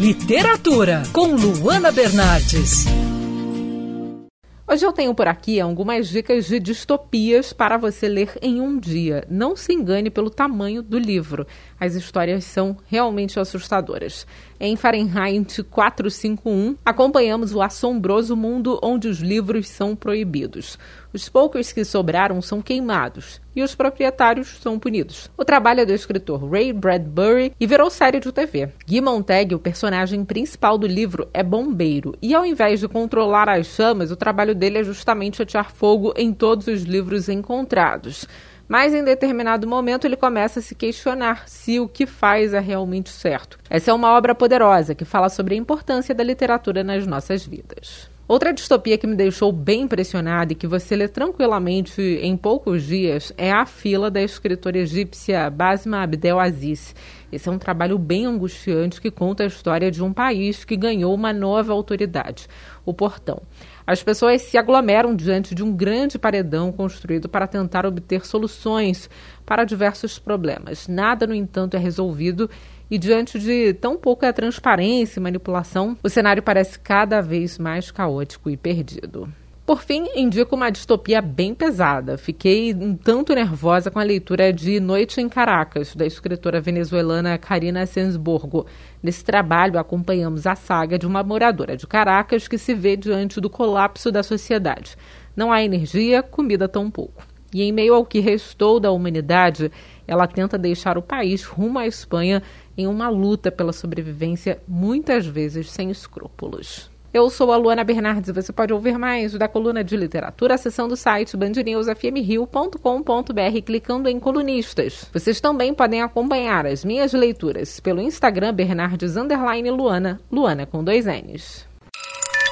Literatura, com Luana Bernardes. Hoje eu tenho por aqui algumas dicas de distopias para você ler em um dia. Não se engane pelo tamanho do livro. As histórias são realmente assustadoras. Em Fahrenheit 451, acompanhamos o assombroso mundo onde os livros são proibidos. Os poucos que sobraram são queimados e os proprietários são punidos. O trabalho é do escritor Ray Bradbury e virou série de TV. Guy Montag, o personagem principal do livro, é bombeiro e ao invés de controlar as chamas, o trabalho dele é justamente atirar fogo em todos os livros encontrados. Mas em determinado momento ele começa a se questionar se o que faz é realmente certo. Essa é uma obra poderosa que fala sobre a importância da literatura nas nossas vidas. Outra distopia que me deixou bem impressionada e que você lê tranquilamente em poucos dias é A Fila da escritora egípcia Basma Abdel Aziz. Esse é um trabalho bem angustiante que conta a história de um país que ganhou uma nova autoridade, o Portão. As pessoas se aglomeram diante de um grande paredão construído para tentar obter soluções para diversos problemas. Nada, no entanto, é resolvido e diante de tão pouca transparência e manipulação, o cenário parece cada vez mais caótico e perdido. Por fim, indico uma distopia bem pesada. Fiquei um tanto nervosa com a leitura de Noite em Caracas, da escritora venezuelana Karina Sensborgo. Nesse trabalho, acompanhamos a saga de uma moradora de Caracas que se vê diante do colapso da sociedade. Não há energia, comida tão pouco. E em meio ao que restou da humanidade, ela tenta deixar o país rumo à Espanha em uma luta pela sobrevivência, muitas vezes sem escrúpulos. Eu sou a Luana Bernardes e você pode ouvir mais da coluna de literatura acessando o site bandnewsfmrio.com.br clicando em colunistas. Vocês também podem acompanhar as minhas leituras pelo Instagram Bernardes Luana, Luana com dois N's.